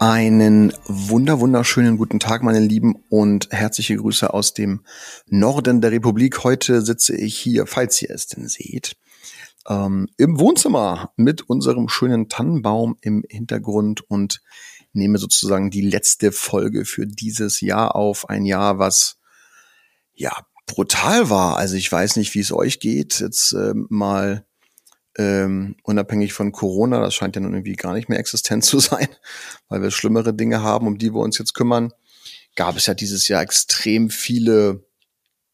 Einen wunder wunderschönen guten Tag, meine Lieben, und herzliche Grüße aus dem Norden der Republik. Heute sitze ich hier, falls ihr es denn seht, ähm, im Wohnzimmer mit unserem schönen Tannenbaum im Hintergrund und nehme sozusagen die letzte Folge für dieses Jahr auf. Ein Jahr, was ja brutal war. Also ich weiß nicht, wie es euch geht. Jetzt äh, mal ähm, unabhängig von Corona, das scheint ja nun irgendwie gar nicht mehr existent zu sein, weil wir schlimmere Dinge haben, um die wir uns jetzt kümmern, gab es ja dieses Jahr extrem viele,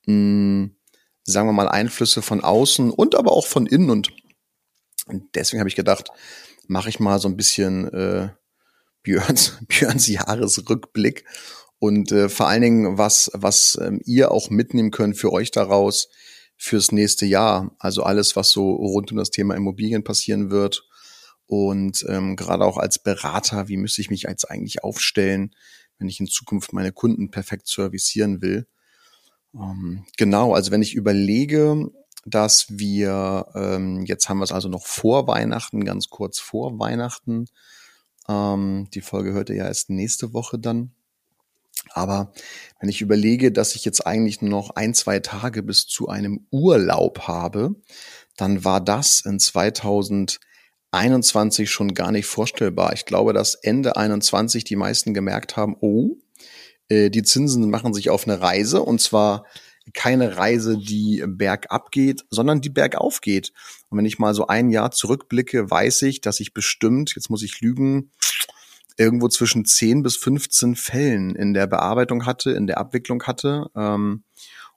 mh, hm, sagen wir mal, Einflüsse von außen und aber auch von innen. Und, deswegen habe ich gedacht, mache ich mal so ein bisschen äh, Björns, Björns Jahresrückblick und äh, vor allen Dingen, was, was ähm, ihr auch mitnehmen könnt für euch daraus, fürs nächste Jahr. Also alles, was so rund um das Thema Immobilien passieren wird. Und ähm, gerade auch als Berater, wie müsste ich mich jetzt eigentlich aufstellen, wenn ich in Zukunft meine Kunden perfekt servicieren will. Ähm, genau, also wenn ich überlege, dass wir, ähm, jetzt haben wir es also noch vor Weihnachten, ganz kurz vor Weihnachten. Ähm, die Folge hört ihr ja erst nächste Woche dann. Aber wenn ich überlege, dass ich jetzt eigentlich nur noch ein, zwei Tage bis zu einem Urlaub habe, dann war das in 2021 schon gar nicht vorstellbar. Ich glaube, dass Ende 21 die meisten gemerkt haben, oh, äh, die Zinsen machen sich auf eine Reise und zwar keine Reise, die bergab geht, sondern die bergauf geht. Und wenn ich mal so ein Jahr zurückblicke, weiß ich, dass ich bestimmt, jetzt muss ich lügen, irgendwo zwischen 10 bis 15 Fällen in der Bearbeitung hatte, in der Abwicklung hatte. Ähm,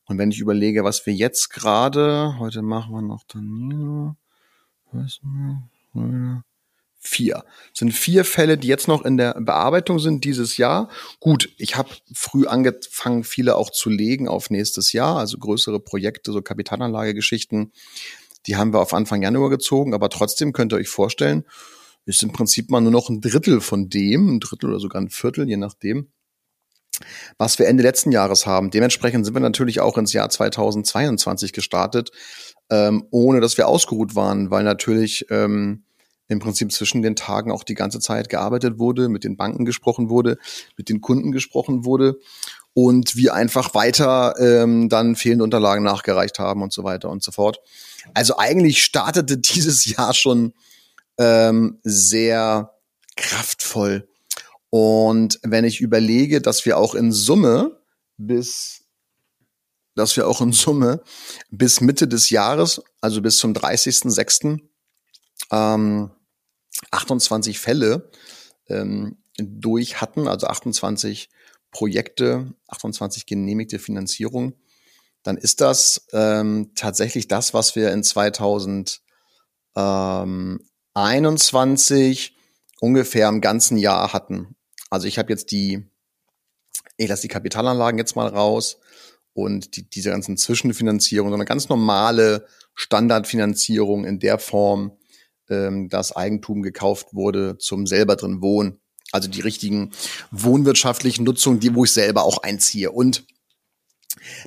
und wenn ich überlege, was wir jetzt gerade, heute machen wir noch dann vier. Das sind vier Fälle, die jetzt noch in der Bearbeitung sind dieses Jahr. Gut, ich habe früh angefangen, viele auch zu legen auf nächstes Jahr, also größere Projekte, so Kapitalanlagegeschichten. Die haben wir auf Anfang Januar gezogen, aber trotzdem könnt ihr euch vorstellen, ist im Prinzip mal nur noch ein Drittel von dem, ein Drittel oder sogar ein Viertel, je nachdem, was wir Ende letzten Jahres haben. Dementsprechend sind wir natürlich auch ins Jahr 2022 gestartet, ähm, ohne dass wir ausgeruht waren, weil natürlich ähm, im Prinzip zwischen den Tagen auch die ganze Zeit gearbeitet wurde, mit den Banken gesprochen wurde, mit den Kunden gesprochen wurde und wir einfach weiter ähm, dann fehlende Unterlagen nachgereicht haben und so weiter und so fort. Also eigentlich startete dieses Jahr schon ähm, sehr kraftvoll. Und wenn ich überlege, dass wir auch in Summe bis, dass wir auch in Summe bis Mitte des Jahres, also bis zum 30.06., ähm, 28 Fälle ähm, durch hatten, also 28 Projekte, 28 genehmigte Finanzierung, dann ist das ähm, tatsächlich das, was wir in 2000 ähm, 21 ungefähr im ganzen Jahr hatten. Also ich habe jetzt die, ich lasse die Kapitalanlagen jetzt mal raus und die, diese ganzen Zwischenfinanzierungen, sondern ganz normale Standardfinanzierung in der Form, ähm, dass Eigentum gekauft wurde zum selber drin wohnen. Also die richtigen wohnwirtschaftlichen Nutzungen, die wo ich selber auch einziehe. Und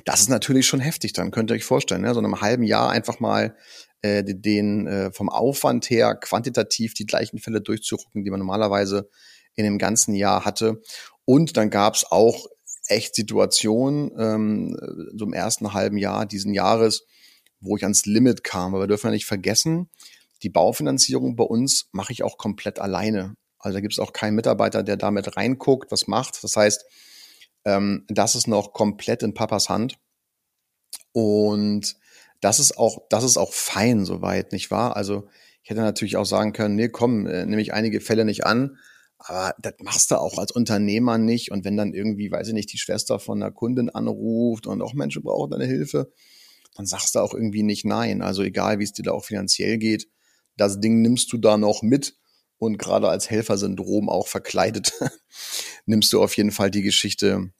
das ist natürlich schon heftig, dann könnt ihr euch vorstellen, ne? so in einem halben Jahr einfach mal äh, den äh, vom Aufwand her quantitativ die gleichen Fälle durchzurücken, die man normalerweise in dem ganzen Jahr hatte. Und dann gab es auch echt Situationen, ähm, so im ersten halben Jahr diesen Jahres, wo ich ans Limit kam. Aber wir dürfen ja nicht vergessen, die Baufinanzierung bei uns mache ich auch komplett alleine. Also da gibt es auch keinen Mitarbeiter, der damit reinguckt, was macht. Das heißt, ähm, das ist noch komplett in Papas Hand. Und das ist auch, das ist auch fein soweit, nicht wahr? Also ich hätte natürlich auch sagen können, nee, komm, äh, nehme ich einige Fälle nicht an. Aber das machst du auch als Unternehmer nicht. Und wenn dann irgendwie, weiß ich nicht, die Schwester von einer Kundin anruft und auch Menschen brauchen deine Hilfe, dann sagst du auch irgendwie nicht nein. Also egal, wie es dir da auch finanziell geht, das Ding nimmst du da noch mit. Und gerade als Helfersyndrom auch verkleidet, nimmst du auf jeden Fall die Geschichte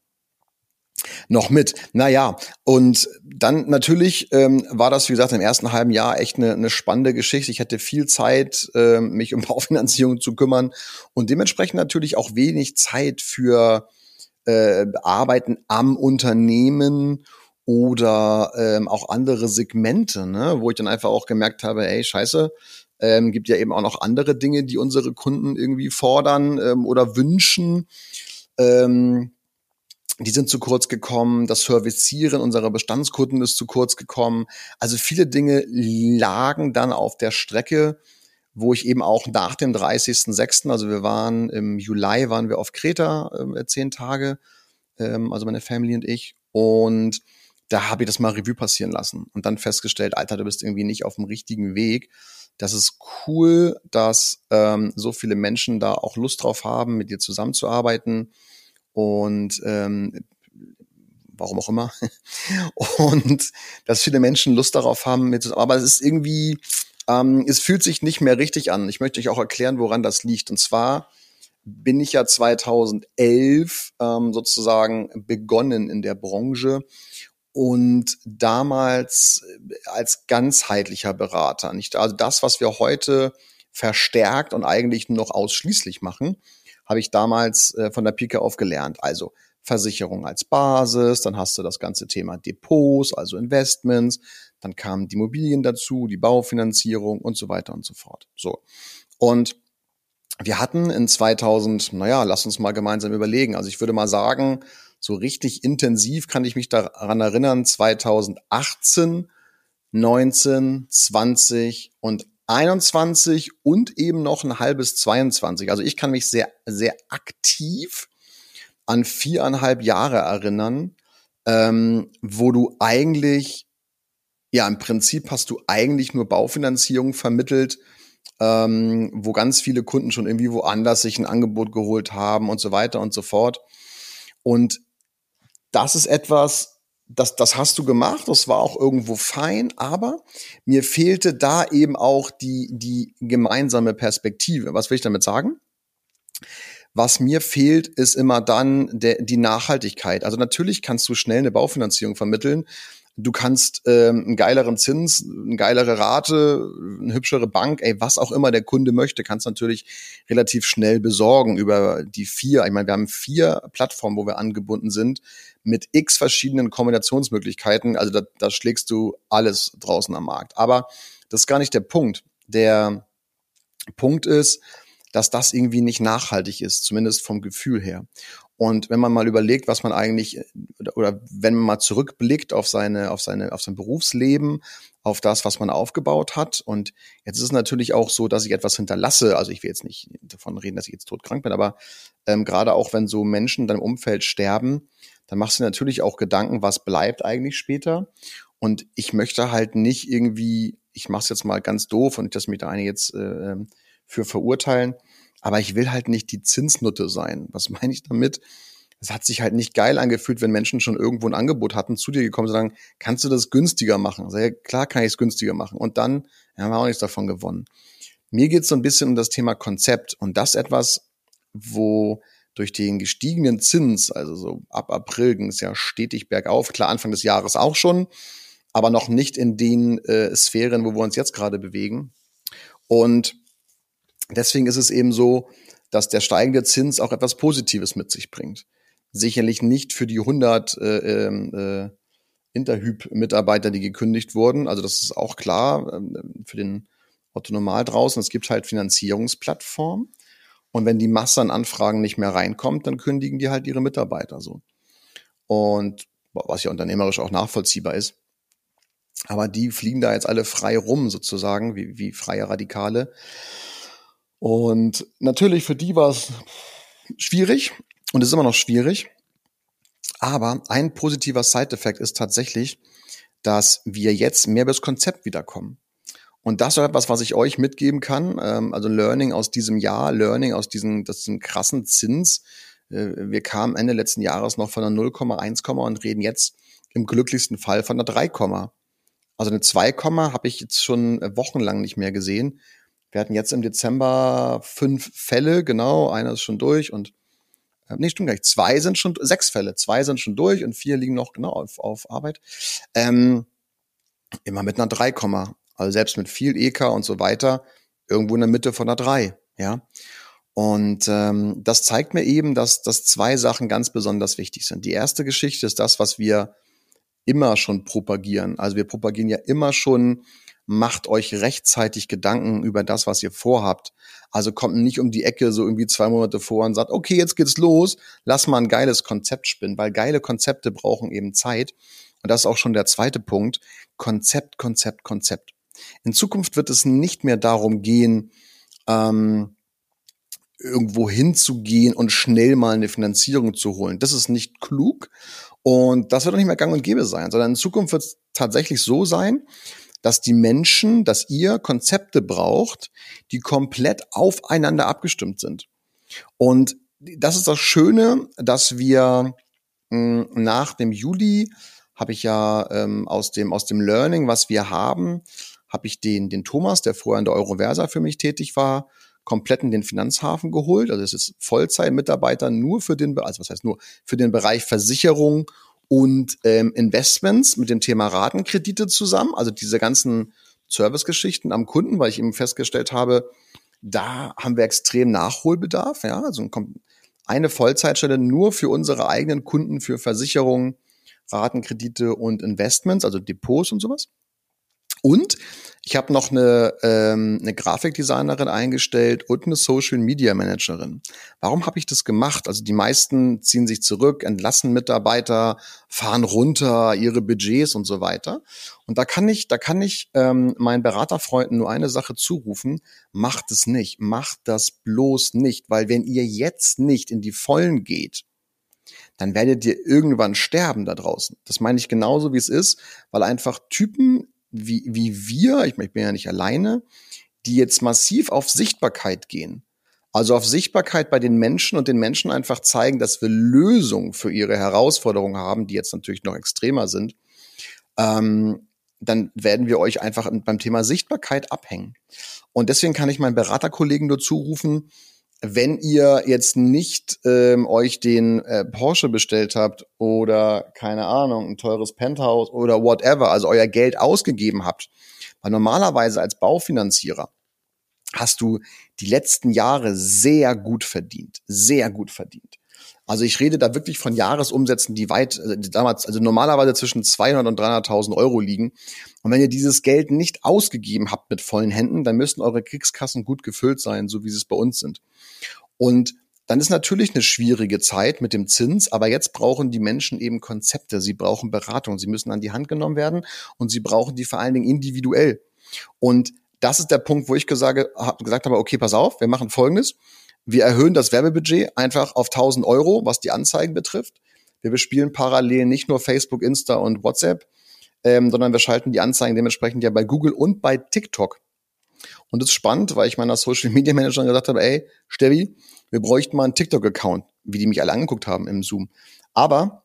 noch mit. Naja, und dann natürlich ähm, war das, wie gesagt, im ersten halben Jahr echt eine, eine spannende Geschichte. Ich hatte viel Zeit, äh, mich um Baufinanzierung zu kümmern und dementsprechend natürlich auch wenig Zeit für äh, Arbeiten am Unternehmen oder ähm, auch andere Segmente, ne, wo ich dann einfach auch gemerkt habe, ey, scheiße, ähm, gibt ja eben auch noch andere Dinge, die unsere Kunden irgendwie fordern ähm, oder wünschen. Ähm, die sind zu kurz gekommen, das Servicieren unserer Bestandskunden ist zu kurz gekommen. Also viele Dinge lagen dann auf der Strecke, wo ich eben auch nach dem 30.06., also wir waren im Juli, waren wir auf Kreta äh, zehn Tage, ähm, also meine Family und ich. Und da habe ich das mal Revue passieren lassen und dann festgestellt, Alter, du bist irgendwie nicht auf dem richtigen Weg. Das ist cool, dass ähm, so viele Menschen da auch Lust drauf haben, mit dir zusammenzuarbeiten und ähm, warum auch immer. und dass viele Menschen Lust darauf haben, mit, aber es ist irgendwie, ähm, es fühlt sich nicht mehr richtig an. Ich möchte euch auch erklären, woran das liegt. Und zwar bin ich ja 2011 ähm, sozusagen begonnen in der Branche und damals äh, als ganzheitlicher Berater. Nicht also das, was wir heute verstärkt und eigentlich nur noch ausschließlich machen, habe ich damals äh, von der Pike auf gelernt. Also Versicherung als Basis, dann hast du das ganze Thema Depots, also Investments, dann kamen die Immobilien dazu, die Baufinanzierung und so weiter und so fort. So. Und wir hatten in 2000, naja, lass uns mal gemeinsam überlegen. Also ich würde mal sagen, so richtig intensiv kann ich mich daran erinnern, 2018, 19, 20 und 21 und eben noch ein halbes 22. Also ich kann mich sehr, sehr aktiv an viereinhalb Jahre erinnern, ähm, wo du eigentlich, ja, im Prinzip hast du eigentlich nur Baufinanzierung vermittelt, ähm, wo ganz viele Kunden schon irgendwie woanders sich ein Angebot geholt haben und so weiter und so fort. Und das ist etwas, das, das hast du gemacht, das war auch irgendwo fein, aber mir fehlte da eben auch die, die gemeinsame Perspektive. Was will ich damit sagen? Was mir fehlt, ist immer dann der, die Nachhaltigkeit. Also natürlich kannst du schnell eine Baufinanzierung vermitteln. Du kannst ähm, einen geileren Zins, eine geilere Rate, eine hübschere Bank, ey, was auch immer der Kunde möchte, kannst natürlich relativ schnell besorgen über die vier. Ich meine, wir haben vier Plattformen, wo wir angebunden sind mit x verschiedenen Kombinationsmöglichkeiten. Also da, da schlägst du alles draußen am Markt. Aber das ist gar nicht der Punkt. Der Punkt ist, dass das irgendwie nicht nachhaltig ist, zumindest vom Gefühl her. Und wenn man mal überlegt, was man eigentlich oder wenn man mal zurückblickt auf seine auf seine auf sein Berufsleben, auf das, was man aufgebaut hat und jetzt ist es natürlich auch so, dass ich etwas hinterlasse. Also ich will jetzt nicht davon reden, dass ich jetzt todkrank bin, aber ähm, gerade auch wenn so Menschen in deinem Umfeld sterben, dann machst du natürlich auch Gedanken, was bleibt eigentlich später. Und ich möchte halt nicht irgendwie, ich mache es jetzt mal ganz doof und dass mich da eine jetzt äh, ähm, für verurteilen, aber ich will halt nicht die Zinsnutte sein. Was meine ich damit? Es hat sich halt nicht geil angefühlt, wenn Menschen schon irgendwo ein Angebot hatten, zu dir gekommen und sagen, kannst du das günstiger machen? Sag, ja, klar kann ich es günstiger machen. Und dann ja, haben wir auch nichts davon gewonnen. Mir geht es so ein bisschen um das Thema Konzept und das etwas, wo durch den gestiegenen Zins, also so ab April ging es ja stetig bergauf, klar Anfang des Jahres auch schon, aber noch nicht in den äh, Sphären, wo wir uns jetzt gerade bewegen. Und deswegen ist es eben so, dass der steigende Zins auch etwas Positives mit sich bringt. Sicherlich nicht für die 100 äh, ähm, äh, Interhyp-Mitarbeiter, die gekündigt wurden. Also das ist auch klar äh, für den Otto Normal draußen. Es gibt halt Finanzierungsplattformen und wenn die Masse an Anfragen nicht mehr reinkommt, dann kündigen die halt ihre Mitarbeiter so. Und was ja unternehmerisch auch nachvollziehbar ist. Aber die fliegen da jetzt alle frei rum, sozusagen, wie, wie freie Radikale. Und natürlich für die war es schwierig und ist immer noch schwierig. Aber ein positiver Side-Effekt ist tatsächlich, dass wir jetzt mehr das Konzept wiederkommen. Und das ist etwas, was ich euch mitgeben kann. Ähm, also Learning aus diesem Jahr, Learning aus diesem, das krassen Zins. Äh, wir kamen Ende letzten Jahres noch von einer 0,1, und reden jetzt im glücklichsten Fall von einer 3, also eine 2, habe ich jetzt schon wochenlang nicht mehr gesehen. Wir hatten jetzt im Dezember fünf Fälle, genau, einer ist schon durch und nee, stimmt gar nicht, zwei sind schon, sechs Fälle, zwei sind schon durch und vier liegen noch genau auf, auf Arbeit. Ähm, immer mit einer 3, also selbst mit viel EK und so weiter, irgendwo in der Mitte von einer 3, ja. Und ähm, das zeigt mir eben, dass, dass zwei Sachen ganz besonders wichtig sind. Die erste Geschichte ist das, was wir immer schon propagieren. Also wir propagieren ja immer schon, macht euch rechtzeitig Gedanken über das, was ihr vorhabt. Also kommt nicht um die Ecke so irgendwie zwei Monate vor und sagt, okay, jetzt geht's los, lass mal ein geiles Konzept spinnen, weil geile Konzepte brauchen eben Zeit. Und das ist auch schon der zweite Punkt. Konzept, Konzept, Konzept. In Zukunft wird es nicht mehr darum gehen, ähm, irgendwo hinzugehen und schnell mal eine Finanzierung zu holen. Das ist nicht klug und das wird auch nicht mehr gang und gäbe sein, sondern in Zukunft wird es tatsächlich so sein, dass die Menschen, dass ihr Konzepte braucht, die komplett aufeinander abgestimmt sind. Und das ist das Schöne, dass wir hm, nach dem Juli habe ich ja ähm, aus dem aus dem Learning, was wir haben, habe ich den den Thomas, der vorher in der Euroversa für mich tätig war, komplett in den Finanzhafen geholt. Also es ist Vollzeitmitarbeiter nur für den, also was heißt nur für den Bereich Versicherung und ähm, Investments mit dem Thema Ratenkredite zusammen. Also diese ganzen Servicegeschichten am Kunden, weil ich eben festgestellt habe, da haben wir extrem Nachholbedarf. Ja, also eine Vollzeitstelle nur für unsere eigenen Kunden für Versicherungen, Ratenkredite und Investments, also Depots und sowas. Und ich habe noch eine, ähm, eine Grafikdesignerin eingestellt und eine Social Media Managerin. Warum habe ich das gemacht? Also die meisten ziehen sich zurück, entlassen Mitarbeiter, fahren runter ihre Budgets und so weiter. Und da kann ich, da kann ich ähm, meinen Beraterfreunden nur eine Sache zurufen: Macht es nicht, macht das bloß nicht, weil wenn ihr jetzt nicht in die Vollen geht, dann werdet ihr irgendwann sterben da draußen. Das meine ich genauso, wie es ist, weil einfach Typen wie, wie wir, ich, ich bin ja nicht alleine, die jetzt massiv auf Sichtbarkeit gehen. Also auf Sichtbarkeit bei den Menschen und den Menschen einfach zeigen, dass wir Lösungen für ihre Herausforderungen haben, die jetzt natürlich noch extremer sind. Ähm, dann werden wir euch einfach beim Thema Sichtbarkeit abhängen. Und deswegen kann ich meinen Beraterkollegen nur zurufen, wenn ihr jetzt nicht ähm, euch den äh, Porsche bestellt habt oder keine Ahnung, ein teures Penthouse oder whatever, also euer Geld ausgegeben habt, weil normalerweise als Baufinanzierer hast du die letzten Jahre sehr gut verdient, sehr gut verdient. Also ich rede da wirklich von Jahresumsätzen, die weit, also damals, also normalerweise zwischen 200 und 300.000 Euro liegen. Und wenn ihr dieses Geld nicht ausgegeben habt mit vollen Händen, dann müssten eure Kriegskassen gut gefüllt sein, so wie sie es bei uns sind. Und dann ist natürlich eine schwierige Zeit mit dem Zins, aber jetzt brauchen die Menschen eben Konzepte, sie brauchen Beratung, sie müssen an die Hand genommen werden und sie brauchen die vor allen Dingen individuell. Und das ist der Punkt, wo ich gesagt, gesagt habe, okay, pass auf, wir machen Folgendes. Wir erhöhen das Werbebudget einfach auf 1000 Euro, was die Anzeigen betrifft. Wir bespielen parallel nicht nur Facebook, Insta und WhatsApp, ähm, sondern wir schalten die Anzeigen dementsprechend ja bei Google und bei TikTok. Und das ist spannend, weil ich meiner Social Media Managerin gesagt habe, ey, Steffi, wir bräuchten mal einen TikTok-Account, wie die mich alle angeguckt haben im Zoom. Aber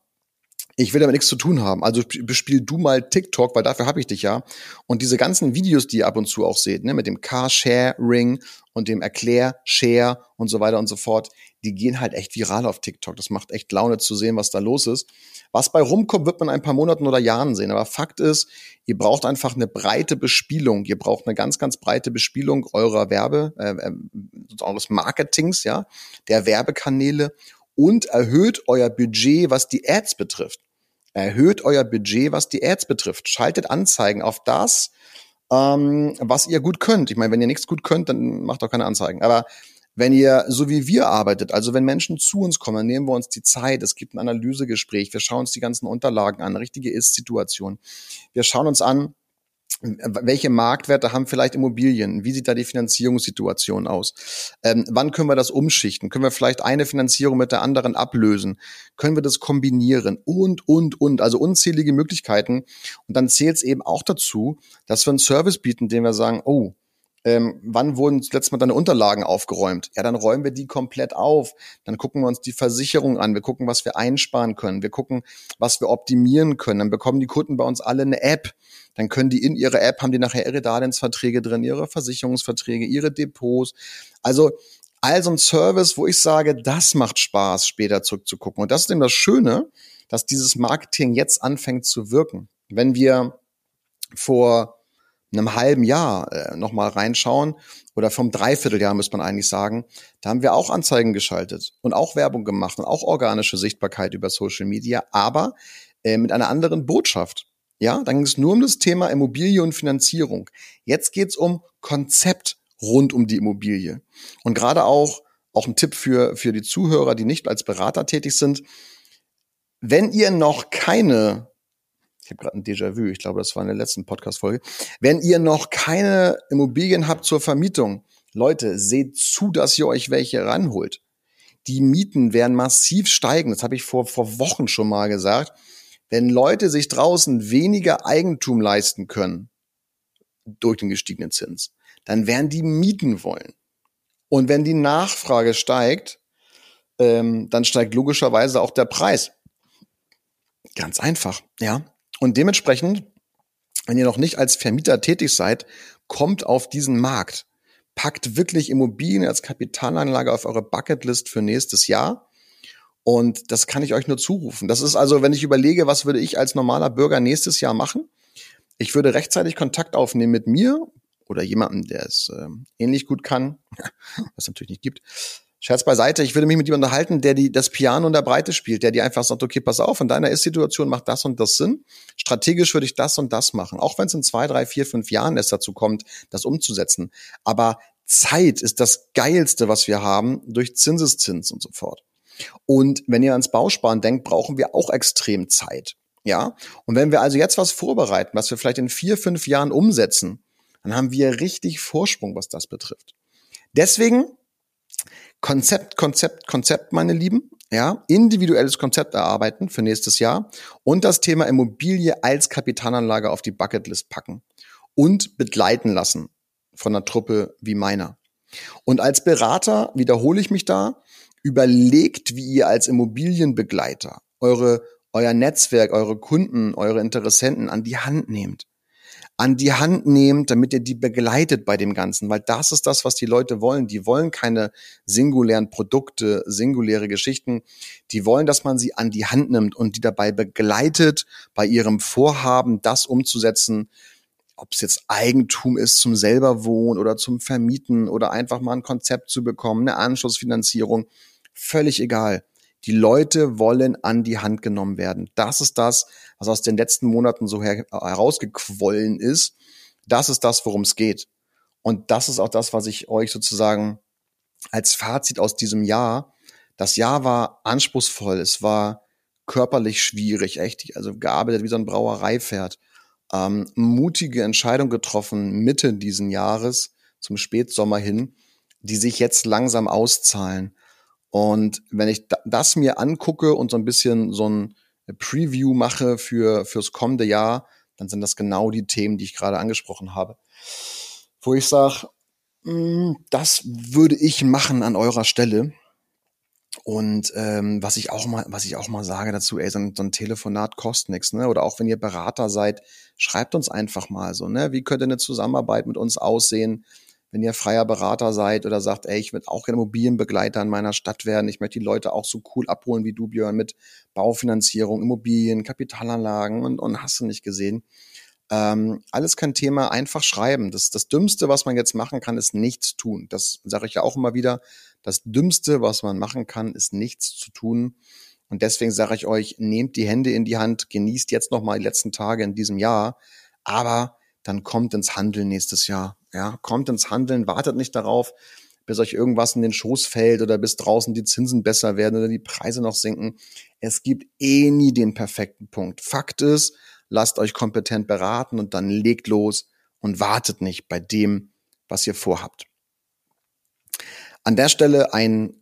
ich will damit nichts zu tun haben. Also bespiel du mal TikTok, weil dafür habe ich dich ja. Und diese ganzen Videos, die ihr ab und zu auch seht, ne, mit dem Car-Sharing und dem Erklär-Share und so weiter und so fort, die gehen halt echt viral auf TikTok. Das macht echt Laune zu sehen, was da los ist. Was bei rumkommt, wird man in ein paar Monaten oder Jahren sehen. Aber Fakt ist, ihr braucht einfach eine breite Bespielung. Ihr braucht eine ganz, ganz breite Bespielung eurer Werbe, äh, äh eures Marketings, ja, der Werbekanäle und erhöht euer Budget, was die Ads betrifft. Erhöht euer Budget, was die Ads betrifft. Schaltet Anzeigen auf das, ähm, was ihr gut könnt. Ich meine, wenn ihr nichts gut könnt, dann macht auch keine Anzeigen. Aber wenn ihr so wie wir arbeitet, also wenn Menschen zu uns kommen, nehmen wir uns die Zeit, es gibt ein Analysegespräch, wir schauen uns die ganzen Unterlagen an, richtige Ist-Situation. Wir schauen uns an, welche Marktwerte haben vielleicht Immobilien? Wie sieht da die Finanzierungssituation aus? Ähm, wann können wir das umschichten? Können wir vielleicht eine Finanzierung mit der anderen ablösen? Können wir das kombinieren? Und, und, und. Also unzählige Möglichkeiten. Und dann zählt es eben auch dazu, dass wir einen Service bieten, den wir sagen, oh, ähm, wann wurden zuletzt mal deine Unterlagen aufgeräumt? Ja, dann räumen wir die komplett auf. Dann gucken wir uns die Versicherung an. Wir gucken, was wir einsparen können. Wir gucken, was wir optimieren können. Dann bekommen die Kunden bei uns alle eine App. Dann können die in ihre App, haben die nachher ihre Darlehensverträge drin, ihre Versicherungsverträge, ihre Depots. Also Also ein Service, wo ich sage, das macht Spaß, später zurückzugucken. Und das ist eben das Schöne, dass dieses Marketing jetzt anfängt zu wirken. Wenn wir vor einem halben Jahr äh, nochmal reinschauen oder vom Dreivierteljahr muss man eigentlich sagen, da haben wir auch Anzeigen geschaltet und auch Werbung gemacht und auch organische Sichtbarkeit über Social Media, aber äh, mit einer anderen Botschaft. Ja, dann ging es nur um das Thema Immobilie und Finanzierung. Jetzt geht es um Konzept rund um die Immobilie. Und gerade auch, auch ein Tipp für, für die Zuhörer, die nicht als Berater tätig sind. Wenn ihr noch keine, ich habe gerade ein Déjà-vu, ich glaube, das war in der letzten Podcast-Folge, wenn ihr noch keine Immobilien habt zur Vermietung, Leute, seht zu, dass ihr euch welche ranholt. Die Mieten werden massiv steigen. Das habe ich vor, vor Wochen schon mal gesagt. Wenn Leute sich draußen weniger Eigentum leisten können durch den gestiegenen Zins, dann werden die mieten wollen. Und wenn die Nachfrage steigt, ähm, dann steigt logischerweise auch der Preis. Ganz einfach, ja. Und dementsprechend, wenn ihr noch nicht als Vermieter tätig seid, kommt auf diesen Markt. Packt wirklich Immobilien als Kapitalanlage auf eure Bucketlist für nächstes Jahr. Und das kann ich euch nur zurufen. Das ist also, wenn ich überlege, was würde ich als normaler Bürger nächstes Jahr machen? Ich würde rechtzeitig Kontakt aufnehmen mit mir oder jemandem, der es äh, ähnlich gut kann, was natürlich nicht gibt. Scherz beiseite, ich würde mich mit jemandem unterhalten, der die, das Piano in der Breite spielt, der dir einfach sagt, okay, pass auf, in deiner Ist-Situation macht das und das Sinn. Strategisch würde ich das und das machen. Auch wenn es in zwei, drei, vier, fünf Jahren erst dazu kommt, das umzusetzen. Aber Zeit ist das Geilste, was wir haben, durch Zinseszins und so fort. Und wenn ihr ans Bausparen denkt, brauchen wir auch extrem Zeit. Ja. Und wenn wir also jetzt was vorbereiten, was wir vielleicht in vier, fünf Jahren umsetzen, dann haben wir richtig Vorsprung, was das betrifft. Deswegen Konzept, Konzept, Konzept, meine Lieben. Ja, individuelles Konzept erarbeiten für nächstes Jahr und das Thema Immobilie als Kapitalanlage auf die Bucketlist packen und begleiten lassen von einer Truppe wie meiner. Und als Berater wiederhole ich mich da, überlegt, wie ihr als Immobilienbegleiter eure, euer Netzwerk, eure Kunden, eure Interessenten an die Hand nehmt. An die Hand nehmt, damit ihr die begleitet bei dem Ganzen, weil das ist das, was die Leute wollen. Die wollen keine singulären Produkte, singuläre Geschichten. Die wollen, dass man sie an die Hand nimmt und die dabei begleitet, bei ihrem Vorhaben, das umzusetzen, ob es jetzt Eigentum ist zum selber wohnen oder zum Vermieten oder einfach mal ein Konzept zu bekommen, eine Anschlussfinanzierung völlig egal. Die Leute wollen an die Hand genommen werden. Das ist das, was aus den letzten Monaten so her herausgequollen ist. Das ist das, worum es geht. Und das ist auch das, was ich euch sozusagen als Fazit aus diesem Jahr. Das Jahr war anspruchsvoll. Es war körperlich schwierig, echt. Also gearbeitet wie so ein Brauereipferd. Ähm, mutige Entscheidung getroffen Mitte diesen Jahres zum Spätsommer hin, die sich jetzt langsam auszahlen. Und wenn ich das mir angucke und so ein bisschen so ein Preview mache für fürs kommende Jahr, dann sind das genau die Themen, die ich gerade angesprochen habe. Wo ich sage, hm, das würde ich machen an eurer Stelle. Und ähm, was ich auch mal, was ich auch mal sage dazu, ey, so ein, so ein Telefonat kostet nichts, ne? Oder auch wenn ihr Berater seid, schreibt uns einfach mal so, ne? Wie könnte eine Zusammenarbeit mit uns aussehen? Wenn ihr freier Berater seid oder sagt, ey, ich würde auch gerne Immobilienbegleiter in meiner Stadt werden, ich möchte die Leute auch so cool abholen wie du, Björn, mit Baufinanzierung, Immobilien, Kapitalanlagen und, und hast du nicht gesehen. Ähm, alles kein Thema, einfach schreiben. Das, das Dümmste, was man jetzt machen kann, ist nichts tun. Das sage ich ja auch immer wieder. Das Dümmste, was man machen kann, ist nichts zu tun. Und deswegen sage ich euch, nehmt die Hände in die Hand, genießt jetzt noch mal die letzten Tage in diesem Jahr, aber dann kommt ins Handeln nächstes Jahr. Ja, kommt ins Handeln, wartet nicht darauf, bis euch irgendwas in den Schoß fällt oder bis draußen die Zinsen besser werden oder die Preise noch sinken. Es gibt eh nie den perfekten Punkt. Fakt ist, lasst euch kompetent beraten und dann legt los und wartet nicht bei dem, was ihr vorhabt. An der Stelle ein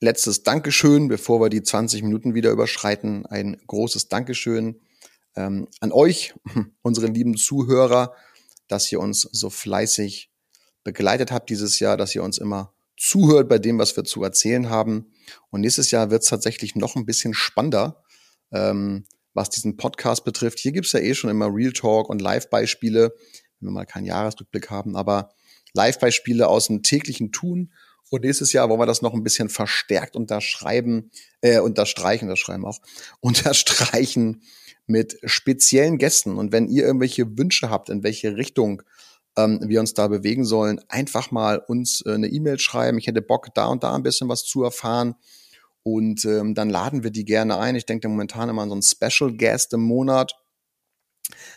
letztes Dankeschön, bevor wir die 20 Minuten wieder überschreiten. Ein großes Dankeschön ähm, an euch, unsere lieben Zuhörer, dass ihr uns so fleißig begleitet habt dieses Jahr, dass ihr uns immer zuhört bei dem, was wir zu erzählen haben. Und nächstes Jahr wird es tatsächlich noch ein bisschen spannender, ähm, was diesen Podcast betrifft. Hier gibt's ja eh schon immer Real Talk und Live-Beispiele, wenn wir mal keinen Jahresrückblick haben, aber Live-Beispiele aus dem täglichen Tun Und nächstes Jahr wollen wir das noch ein bisschen verstärkt unterschreiben, äh, unterstreichen, unterschreiben auch, unterstreichen mit speziellen Gästen. Und wenn ihr irgendwelche Wünsche habt, in welche Richtung ähm, wir uns da bewegen sollen, einfach mal uns äh, eine E-Mail schreiben. Ich hätte Bock, da und da ein bisschen was zu erfahren. Und ähm, dann laden wir die gerne ein. Ich denke momentan immer an so ein Special Guest im Monat,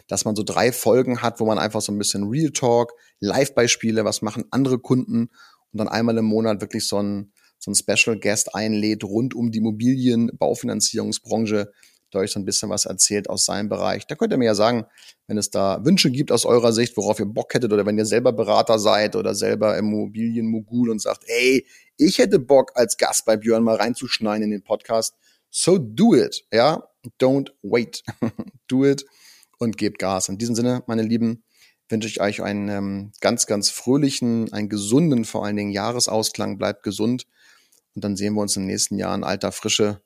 dass man so drei Folgen hat, wo man einfach so ein bisschen Real Talk, Live-Beispiele, was machen andere Kunden und dann einmal im Monat wirklich so ein, so ein Special Guest einlädt rund um die Immobilien, Baufinanzierungsbranche, der euch so ein bisschen was erzählt aus seinem Bereich. Da könnt ihr mir ja sagen, wenn es da Wünsche gibt aus eurer Sicht, worauf ihr Bock hättet oder wenn ihr selber Berater seid oder selber Immobilienmogul und sagt, ey, ich hätte Bock als Gast bei Björn mal reinzuschneiden in den Podcast. So do it, ja? Don't wait. do it und gebt Gas. In diesem Sinne, meine Lieben, wünsche ich euch einen ähm, ganz, ganz fröhlichen, einen gesunden, vor allen Dingen Jahresausklang. Bleibt gesund. Und dann sehen wir uns im nächsten Jahr in alter Frische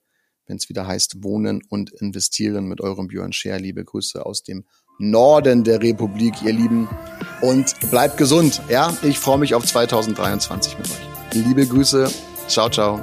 wenn es wieder heißt Wohnen und Investieren mit eurem Björn Scher. Liebe Grüße aus dem Norden der Republik, ihr Lieben. Und bleibt gesund. Ja, ich freue mich auf 2023 mit euch. Liebe Grüße. Ciao, ciao.